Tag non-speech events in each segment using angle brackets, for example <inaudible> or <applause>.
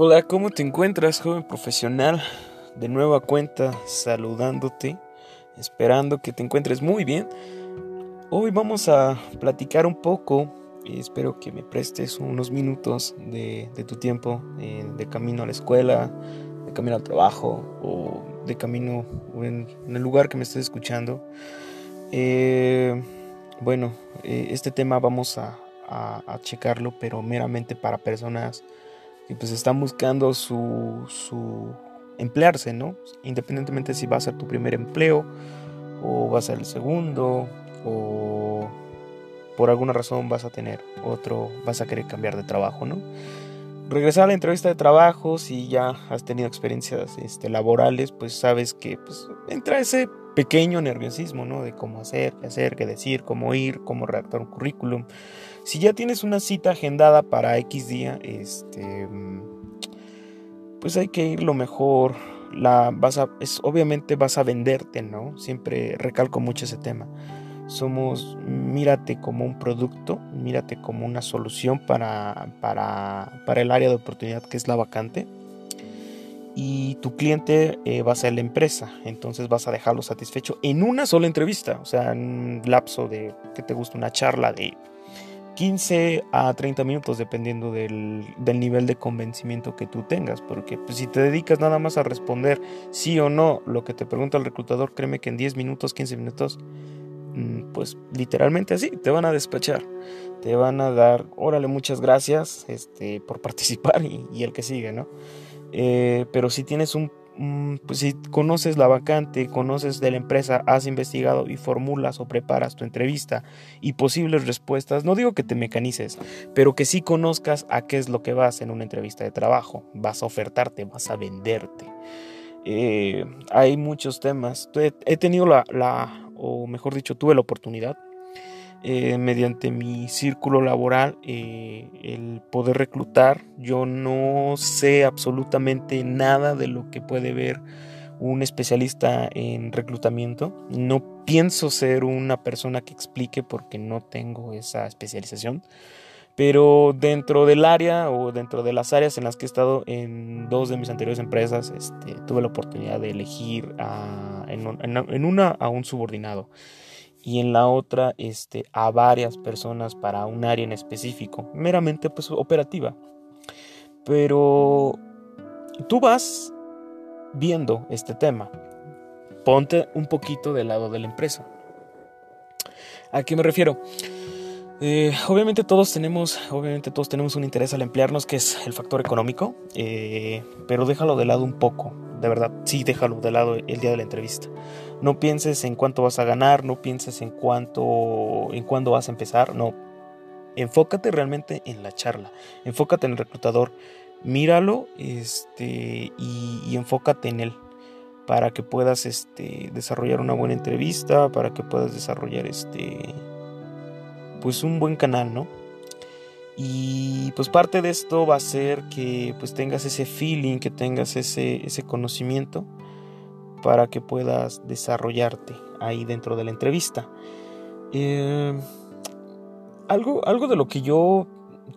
Hola, ¿cómo te encuentras, joven profesional? De nueva cuenta, saludándote, esperando que te encuentres muy bien. Hoy vamos a platicar un poco, y espero que me prestes unos minutos de, tu tiempo eh, de camino a la escuela, de camino al trabajo o de camino en, el lugar que me estés escuchando. Eh, bueno, eh, este tema vamos a, a checarlo, pero meramente para personas y pues están buscando su, su emplearse, ¿no? Independientemente si va a ser tu primer empleo o va a ser el segundo o por alguna razón vas a tener otro, vas a querer cambiar de trabajo, ¿no? Regresar a la entrevista de trabajo, si ya has tenido experiencias este, laborales, pues sabes que pues, entra ese pequeño nerviosismo, ¿no? De cómo hacer, qué hacer, qué decir, cómo ir, cómo redactar un currículum. Si ya tienes una cita agendada para X día, este, pues hay que ir lo mejor. La vas a, es, obviamente vas a venderte, ¿no? Siempre recalco mucho ese tema. Somos, mírate como un producto, mírate como una solución para, para, para el área de oportunidad que es la vacante y tu cliente eh, va a ser la empresa, entonces vas a dejarlo satisfecho en una sola entrevista, o sea, en un lapso de, que te gusta, una charla de 15 a 30 minutos, dependiendo del, nivel de convencimiento que tú tengas, porque pues, si te dedicas nada más a responder sí o no lo que te pregunta el reclutador, créeme que en 10 minutos, 15 minutos, mm, pues literalmente así, te van a despachar, te van a dar, órale, muchas gracias este, por participar y, y el que sigue, ¿no? Eh, pero si tienes un, pues si conoces la vacante, conoces de la empresa, has investigado y formulas o preparas tu entrevista y posibles respuestas, no digo que te mecanices, pero que sí conozcas a qué es lo que vas en una entrevista de trabajo, vas a ofertarte, vas a venderte. Eh, hay muchos temas. He tenido la, la, o mejor dicho, tuve la oportunidad eh, mediante mi círculo laboral eh, el poder reclutar. Yo no sé absolutamente nada de lo que puede ver un especialista en reclutamiento. No pienso ser una persona que explique porque no tengo esa especialización. Pero dentro del área o dentro de las áreas en las que he estado en dos de mis anteriores empresas, este, tuve la oportunidad de elegir en, una a un subordinado y en la otra este, a varias personas para un área en específico, meramente pues operativa. Pero tú vas viendo este tema, ponte un poquito del lado de la empresa. ¿A qué me refiero? Eh, obviamente todos tenemos, obviamente todos tenemos un interés al emplearnos, que es el factor económico, eh, pero déjalo de lado un poco, de verdad, sí déjalo de lado el día de la entrevista. No pienses en cuánto vas a ganar, no pienses en cuánto, en cuándo vas a empezar, no. Enfócate realmente en la charla, enfócate en el reclutador, míralo, este, y, y enfócate en él para que puedas, este, desarrollar una buena entrevista, para que puedas desarrollar, este, pues un buen canal, ¿no? Y pues parte de esto va a ser que pues tengas ese feeling, que tengas ese, ese conocimiento para que puedas desarrollarte ahí dentro de la entrevista. Eh, algo, algo de lo que yo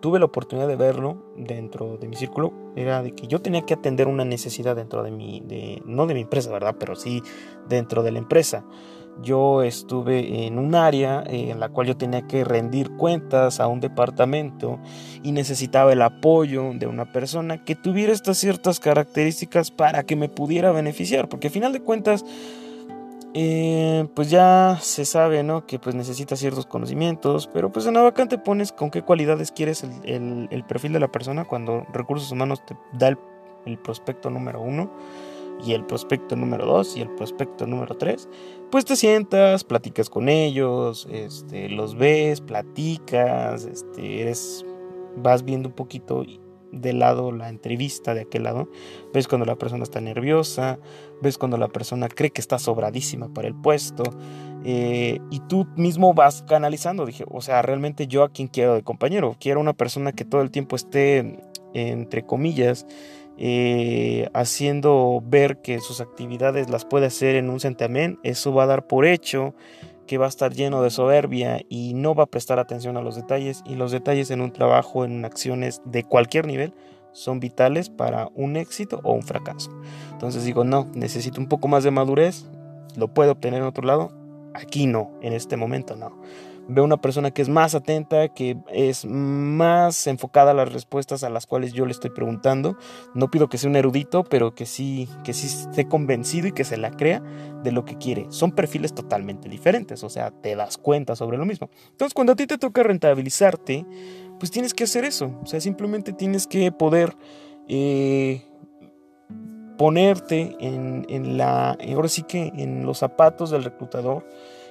tuve la oportunidad de verlo dentro de mi círculo era de que yo tenía que atender una necesidad dentro de mi, de, no de mi empresa, ¿verdad? Pero sí dentro de la empresa yo estuve en un área en la cual yo tenía que rendir cuentas a un departamento y necesitaba el apoyo de una persona que tuviera estas ciertas características para que me pudiera beneficiar, porque al final de cuentas, eh, pues ya se sabe, ¿no? Que pues necesita ciertos conocimientos, pero pues en la vacante pones con qué cualidades quieres el, perfil de la persona cuando recursos humanos te da el, el prospecto número uno y el prospecto número 2 y el prospecto número 3, pues te sientas, platicas con ellos, este, los ves, platicas, este, eres, vas viendo un poquito de lado la entrevista de aquel lado, ves cuando la persona está nerviosa, ves cuando la persona cree que está sobradísima para el puesto, eh, y tú mismo vas canalizando, dije, o sea, realmente yo a quien quiero de compañero, quiero una persona que todo el tiempo esté, entre comillas, eh, haciendo ver que sus actividades las puede hacer en un santiamén, eso va a dar por hecho que va a estar lleno de soberbia y no va a prestar atención a los detalles y los detalles en un trabajo, en acciones de cualquier nivel, son vitales para un éxito o un fracaso. Entonces digo, no, necesito un poco más de madurez, lo puedo obtener en otro lado, aquí no, en este momento no. Veo una persona que es más atenta, que es más enfocada a las respuestas a las cuales yo le estoy preguntando. No pido que sea un erudito, pero que sí, que sí esté convencido y que se la crea de lo que quiere. Son perfiles totalmente diferentes, o sea, te das cuenta sobre lo mismo. Entonces, cuando a ti te toca rentabilizarte, pues tienes que hacer eso. O sea, simplemente tienes que poder eh, ponerte en, en, la, ahora sí que en los zapatos del reclutador.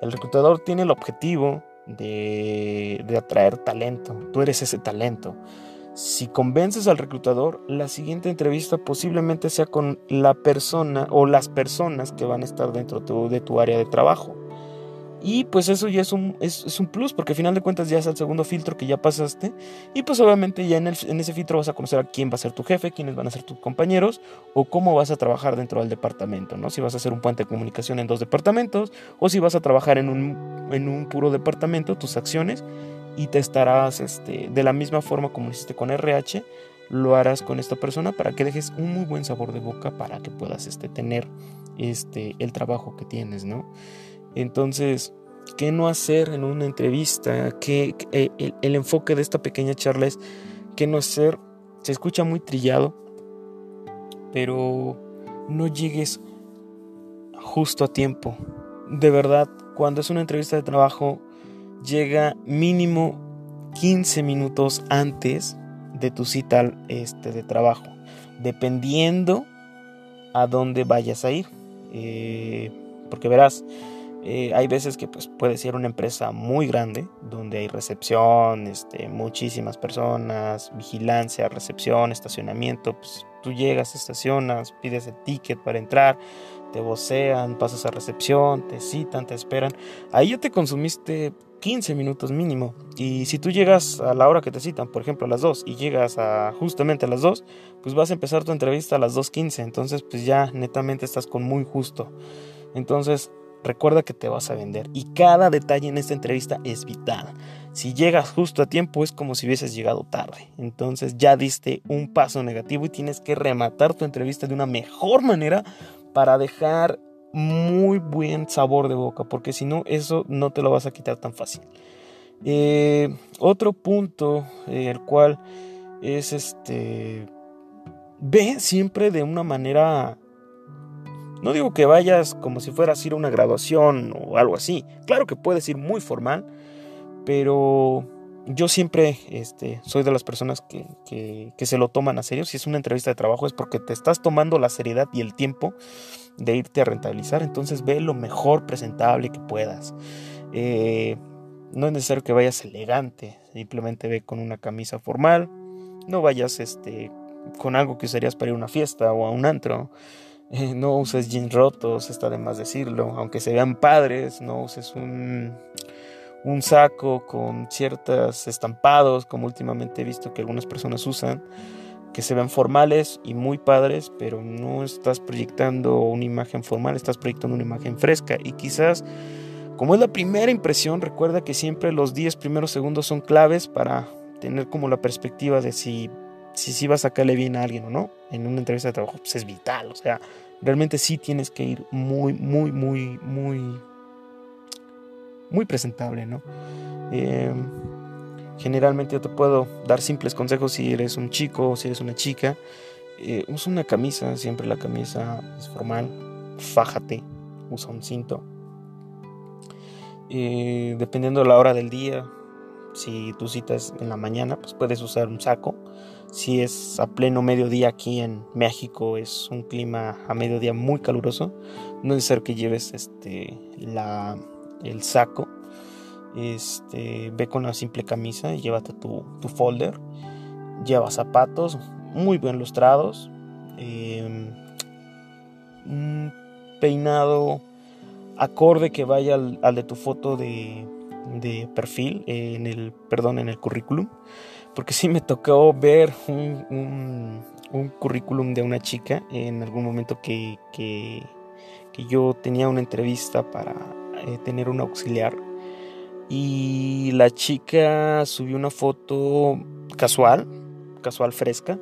El reclutador tiene el objetivo de, atraer talento. Tú eres ese talento. Si convences al reclutador, la siguiente entrevista posiblemente sea con la persona o las personas que van a estar dentro de tu área de trabajo. Y pues eso ya es un, es, un plus, porque al final de cuentas ya es el segundo filtro que ya pasaste. Y pues obviamente ya en, el, en, ese filtro vas a conocer a quién va a ser tu jefe, quiénes van a ser tus compañeros, o cómo vas a trabajar dentro del departamento, ¿no? Si vas a hacer un puente de comunicación en dos departamentos, o si vas a trabajar en un, en un puro departamento, tus acciones, y te estarás este, de la misma forma como hiciste con RH, lo harás con esta persona para que dejes un muy buen sabor de boca para que puedas este, tener este, el trabajo que tienes, ¿no? Entonces, ¿qué no hacer en una entrevista? ¿Qué, eh, el, enfoque de esta pequeña charla es qué no hacer. Se escucha muy trillado, pero no llegues justo a tiempo. De verdad, cuando es una entrevista de trabajo, llega mínimo 15 minutos antes de tu cita este, de trabajo, dependiendo a dónde vayas a ir. Eh, porque verás, eh, hay veces que pues, puede ser una empresa muy grande, donde hay recepción, este, muchísimas personas, vigilancia, recepción, estacionamiento. Pues, tú llegas, estacionas, pides el ticket para entrar, te vocean, pasas a recepción, te citan, te esperan. Ahí ya te consumiste 15 minutos mínimo. Y si tú llegas a la hora que te citan, por ejemplo a las 2, y llegas a justamente a las 2, pues vas a empezar tu entrevista a las 2.15. Entonces pues ya netamente estás con muy justo. Entonces Recuerda que te vas a vender y cada detalle en esta entrevista es vital. Si llegas justo a tiempo es como si hubieses llegado tarde. Entonces ya diste un paso negativo y tienes que rematar tu entrevista de una mejor manera para dejar muy buen sabor de boca, porque si no, eso no te lo vas a quitar tan fácil. Eh, otro punto, eh, el cual es este, ve siempre de una manera no digo que vayas como si fueras a ir a una graduación o algo así. Claro que puedes ir muy formal, pero yo siempre este, soy de las personas que, se lo toman a serio. Si es una entrevista de trabajo es porque te estás tomando la seriedad y el tiempo de irte a rentabilizar. Entonces ve lo mejor presentable que puedas. Eh, no es necesario que vayas elegante, simplemente ve con una camisa formal. No vayas este, con algo que usarías para ir a una fiesta o a un antro. <laughs> No uses jeans rotos, está de más decirlo, aunque se vean padres, no uses un, un saco con ciertos estampados, como últimamente he visto que algunas personas usan, que se ven formales y muy padres, pero no estás proyectando una imagen formal, estás proyectando una imagen fresca y quizás como es la primera impresión, recuerda que siempre los 10 primeros segundos son claves para tener como la perspectiva de si si sí va a sacarle bien a alguien o no en una entrevista de trabajo, pues es vital. O sea, realmente sí tienes que ir muy, muy, muy, muy, muy presentable, ¿no? Em, generalmente yo te puedo dar simples consejos si eres un chico o si eres una chica. Eh, usa una camisa, siempre la camisa es formal, fájate, usa un cinto. Eh, dependiendo de la hora del día, si tu cita es en la mañana, pues puedes usar un saco si es a pleno mediodía aquí en México, es un clima a mediodía muy caluroso. No es necesario que lleves este, la, el saco. Este, ve con una simple camisa y llévate tu, folder. Lleva zapatos muy bien lustrados. Em, un peinado acorde que vaya al, al de tu foto de, de perfil en el perdón en el currículum porque sí me tocó ver un, currículum de una chica en algún momento que, que, yo tenía una entrevista para eh, tener un auxiliar y la chica subió una foto casual, casual fresca,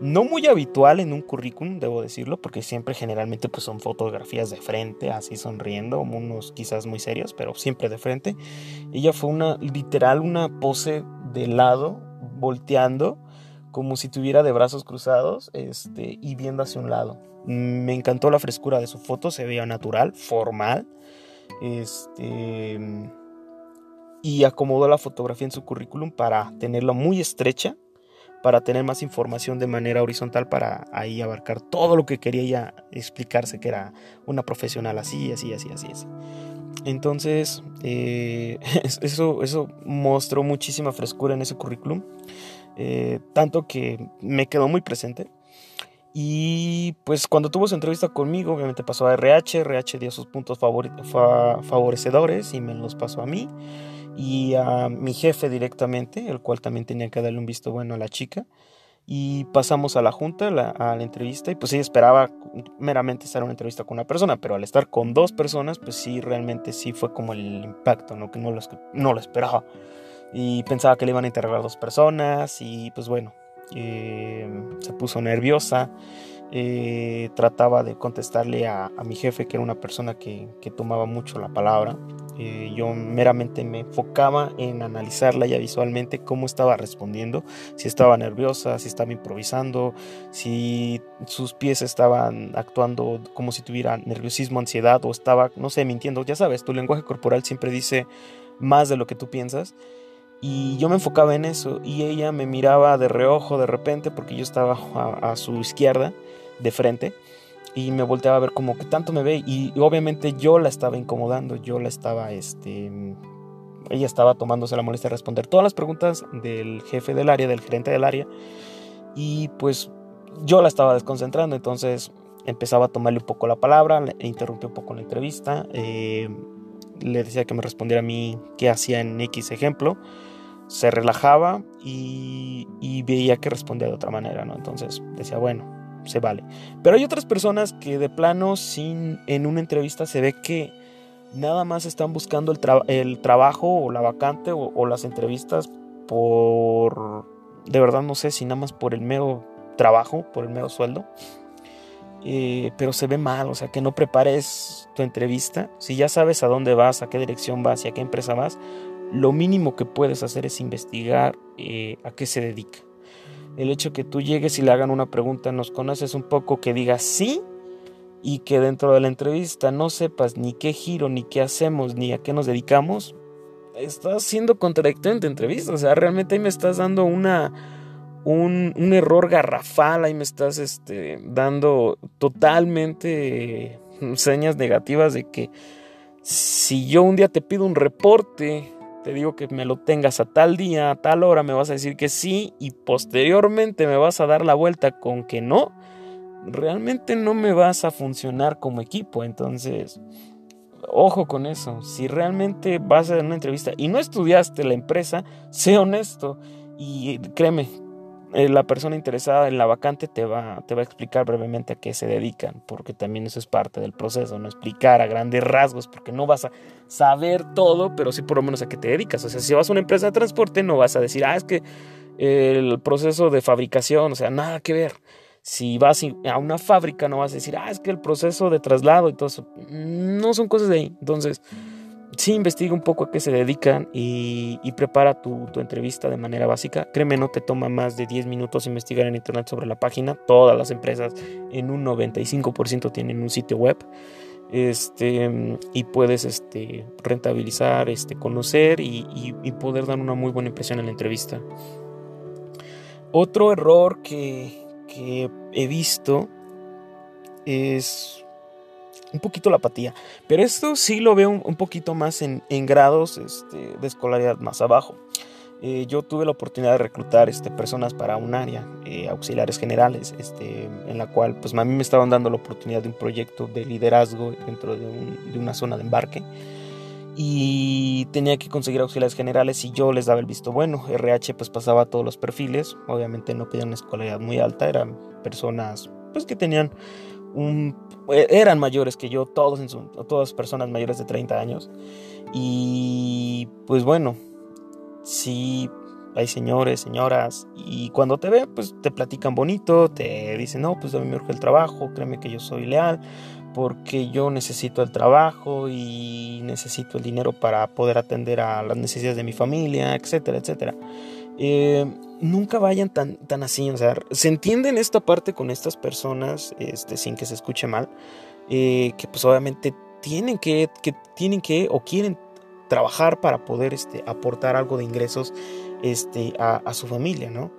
no muy habitual en un currículum, debo decirlo, porque siempre generalmente pues son fotografías de frente, así sonriendo, unos quizás muy serios, pero siempre de frente. Ella fue una literal una pose de lado, volteando, como si tuviera de brazos cruzados, este, y viendo hacia un lado. Me encantó la frescura de su foto, se veía natural, formal. Este y acomodó la fotografía en su currículum para tenerla muy estrecha para tener más información de manera horizontal para ahí abarcar todo lo que quería ella explicarse que era una profesional así, así, así, así, así. Entonces, eh, <laughs> eso, eso mostró muchísima frescura en ese currículum, eh, tanto que me quedó muy presente. Y pues cuando tuvo su entrevista conmigo, obviamente pasó a RH, RH dio sus puntos favorecedores y me los pasó a mí y a mi jefe directamente, el cual también tenía que darle un visto bueno a la chica. Y pasamos a la junta, a la entrevista, y pues ella esperaba meramente estar en una entrevista con una persona, pero al estar con dos personas, pues sí, realmente sí fue como el impacto, ¿no? Que no lo, no lo esperaba. Y pensaba que le iban a interrogar dos personas, y pues bueno, eh, se puso nerviosa. Eh, trataba de contestarle a, mi jefe, que era una persona que, que tomaba mucho la palabra. Eh, yo meramente me enfocaba en analizarla ya visualmente, cómo estaba respondiendo, si estaba nerviosa, si estaba improvisando, si sus pies estaban actuando como si tuviera nerviosismo, ansiedad o estaba, no sé, mintiendo. Ya sabes, tu lenguaje corporal siempre dice más de lo que tú piensas. Y yo me enfocaba en eso y ella me miraba de reojo de repente porque yo estaba a su izquierda de frente y me volteaba a ver como que tanto me ve y, obviamente yo la estaba incomodando, yo la estaba, este, ella estaba tomándose la molestia de responder todas las preguntas del jefe del área, del gerente del área y pues yo la estaba desconcentrando, entonces empezaba a tomarle un poco la palabra, le interrumpí un poco la entrevista, eh, le decía que me respondiera a mí qué hacía en X ejemplo, se relajaba y, y veía que respondía de otra manera, ¿no? Entonces decía, bueno, se vale. Pero hay otras personas que de plano, sin, en una entrevista se ve que nada más están buscando el, trabajo o la vacante o, las entrevistas por, de verdad no sé si nada más por el mero trabajo, por el mero sueldo. Eh, pero se ve mal, o sea, que no prepares tu entrevista. Si ya sabes a dónde vas, a qué dirección vas y a qué empresa vas, lo mínimo que puedes hacer es investigar eh, a qué se dedica el hecho que tú llegues y le hagan una pregunta, nos conoces un poco, que digas sí y que dentro de la entrevista no sepas ni qué giro, ni qué hacemos, ni a qué nos dedicamos, estás siendo contradictorio en tu entrevista. O sea, realmente ahí me estás dando una, un, un error garrafal, ahí me estás este, dando totalmente señas negativas de que si yo un día te pido un reporte te digo que me lo tengas a tal día, a tal hora, me vas a decir que sí y posteriormente me vas a dar la vuelta con que no, realmente no me vas a funcionar como equipo. Entonces, ojo con eso. Si realmente vas a dar una entrevista y no estudiaste la empresa, sé honesto y créeme, eh, la persona interesada en la vacante te va, te va a explicar brevemente a qué se dedican, porque también eso es parte del proceso, no explicar a grandes rasgos, porque no vas a saber todo, pero sí por lo menos a qué te dedicas. O sea, si vas a una empresa de transporte, no vas a decir, ah, es que el proceso de fabricación, o sea, nada que ver. Si vas a una fábrica, no vas a decir, ah, es que el proceso de traslado y todo eso, no son cosas de ahí. Entonces, sí investiga un poco a qué se dedican y, prepara tu, entrevista de manera básica. Créeme, no te toma más de 10 minutos investigar en internet sobre la página. Todas las empresas en un 95% tienen un sitio web. Este, y puedes este, rentabilizar, este, conocer y, y poder dar una muy buena impresión en la entrevista. Otro error que, que he visto es un poquito la apatía. Pero esto sí lo veo un, poquito más en, grados este, de escolaridad más abajo. Eh, yo tuve la oportunidad de reclutar este, personas para un área, eh, auxiliares generales, este, en la cual pues a mí me estaban dando la oportunidad de un proyecto de liderazgo dentro de, de una zona de embarque y tenía que conseguir auxiliares generales y yo les daba el visto bueno. RH pues pasaba todos los perfiles, obviamente no pedían una escolaridad muy alta, eran personas pues que tenían eh, eran mayores que yo, todos en todas personas mayores de 30 años. Y pues bueno, si hay señores, señoras, y cuando te ven, pues te platican bonito, te dicen, no, pues a mí me urge el trabajo, créeme que yo soy leal, porque yo necesito el trabajo y necesito el dinero para poder atender a las necesidades de mi familia, etcétera, etcétera. Eh, nunca vayan tan, tan así, o sea, se entiende en esta parte con estas personas, este, sin que se escuche mal, eh, que pues obviamente tienen que, que, tienen que o quieren trabajar para poder este, aportar algo de ingresos este, a, su familia, ¿no?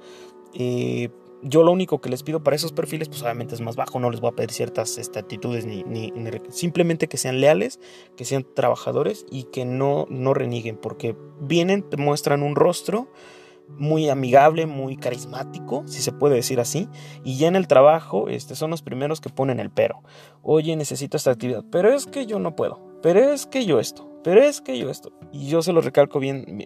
Eh, yo lo único que les pido para esos perfiles, pues obviamente es más bajo, no les voy a pedir ciertas este, actitudes, ni, ni, simplemente que sean leales, que sean trabajadores y que no, no porque vienen, te muestran un rostro muy amigable, muy carismático, si se puede decir así, y ya en el trabajo este, son los primeros que ponen el pero. Oye, necesito esta actividad, pero es que yo no puedo, pero es que yo esto, pero es que yo esto. Y yo se lo recalco bien,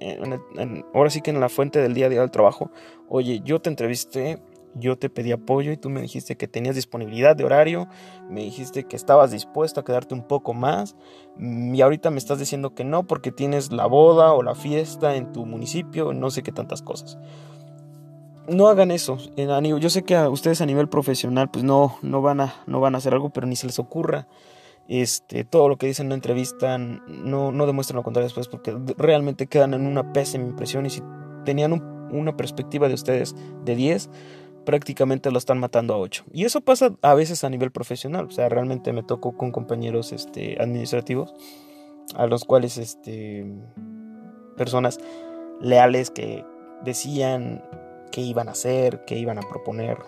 ahora sí que en la fuente del día a día del trabajo, oye, yo te entrevisté yo te pedí apoyo y tú me dijiste que tenías disponibilidad de horario, me dijiste que estabas dispuesto a quedarte un poco más mm, y ahorita me estás diciendo que no porque tienes la boda o la fiesta en tu municipio, no sé qué tantas cosas. No hagan eso. Yo sé que a ustedes a nivel profesional pues no, no, van, a, no van a hacer algo, pero ni se les ocurra. Este, todo lo que dicen en la entrevista no, no demuestran lo contrario después porque realmente quedan en una pésima impresión y si tenían una perspectiva de ustedes de 10, prácticamente lo están matando a 8. Y eso pasa a veces a nivel profesional. O sea, realmente me tocó con compañeros este, administrativos a los cuales este, personas leales que decían que iban a hacer, que iban a proponer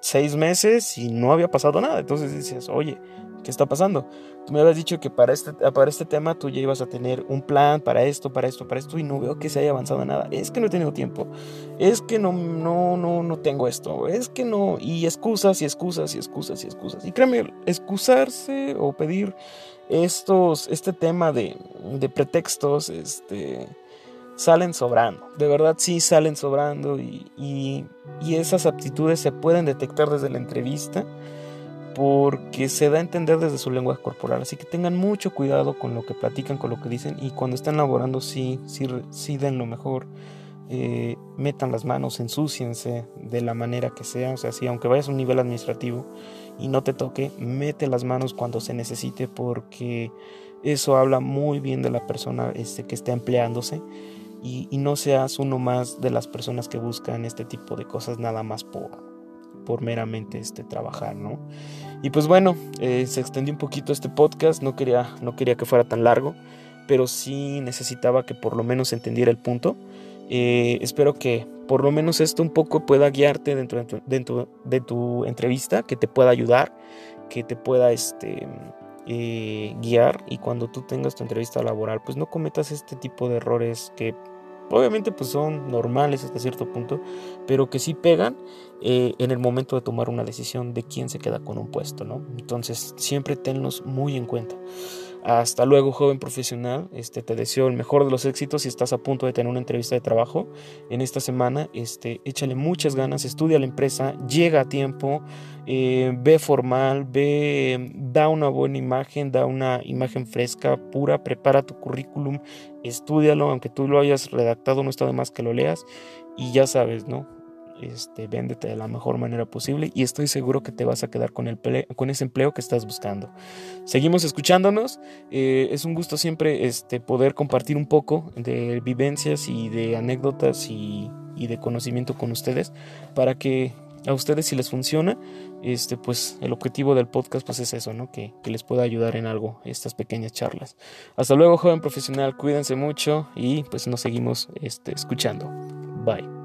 seis meses y no había pasado nada. Entonces dices, oye, ¿qué está pasando? Tú me habías dicho que para este, para este tema tú ya ibas a tener un plan para esto, para esto, para esto, y no veo que se haya avanzado nada. Es que no he tenido tiempo. Es que no, no, no, no tengo esto. Es que no. Y excusas y excusas y excusas y excusas. Y créeme, excusarse o pedir estos, este tema de, de pretextos, este salen sobrando. De verdad sí salen sobrando y, y, y esas aptitudes se pueden detectar desde la entrevista porque se da a entender desde su lenguaje corporal. Así que tengan mucho cuidado con lo que platican, con lo que dicen y cuando están laborando sí, sí, sí den lo mejor. Eh, metan las manos, ensúciense de la manera que sea. O sea, si aunque vayas a un nivel administrativo y no te toque, mete las manos cuando se necesite porque eso habla muy bien de la persona este, que está empleándose y no seas uno más de las personas que buscan este tipo de cosas nada más por, por meramente este, trabajar, ¿no? Y pues bueno, eh, se extendió un poquito este podcast, no quería, no quería que fuera tan largo, pero sí necesitaba que por lo menos entendiera el punto. Eh, espero que por lo menos esto un poco pueda guiarte dentro, de tu entrevista, que te pueda ayudar, que te pueda este, eh, guiar y cuando tú tengas tu entrevista laboral, pues no cometas este tipo de errores que obviamente pues son normales hasta cierto punto, pero que sí pegan eh, en el momento de tomar una decisión de quién se queda con un puesto, ¿no? Entonces siempre tenlos muy en cuenta. Hasta luego, joven profesional. Este, te deseo el mejor de los éxitos si estás a punto de tener una entrevista de trabajo en esta semana. Este, échale muchas ganas, estudia la empresa, llega a tiempo, eh, ve formal, ve, da una buena imagen, da una imagen fresca, pura, prepara tu currículum, estudialo, aunque tú lo hayas redactado, no está de más que lo leas y ya sabes, ¿no? Este, véndete de la mejor manera posible y estoy seguro que te vas a quedar con, el con ese empleo que estás buscando. Seguimos escuchándonos, eh, es un gusto siempre este, poder compartir un poco de vivencias y de anécdotas y, de conocimiento con ustedes para que a ustedes si les funciona, este, pues el objetivo del podcast pues es eso, ¿no? Que, que, les pueda ayudar en algo estas pequeñas charlas. Hasta luego, joven profesional, cuídense mucho y pues nos seguimos este, escuchando. Bye.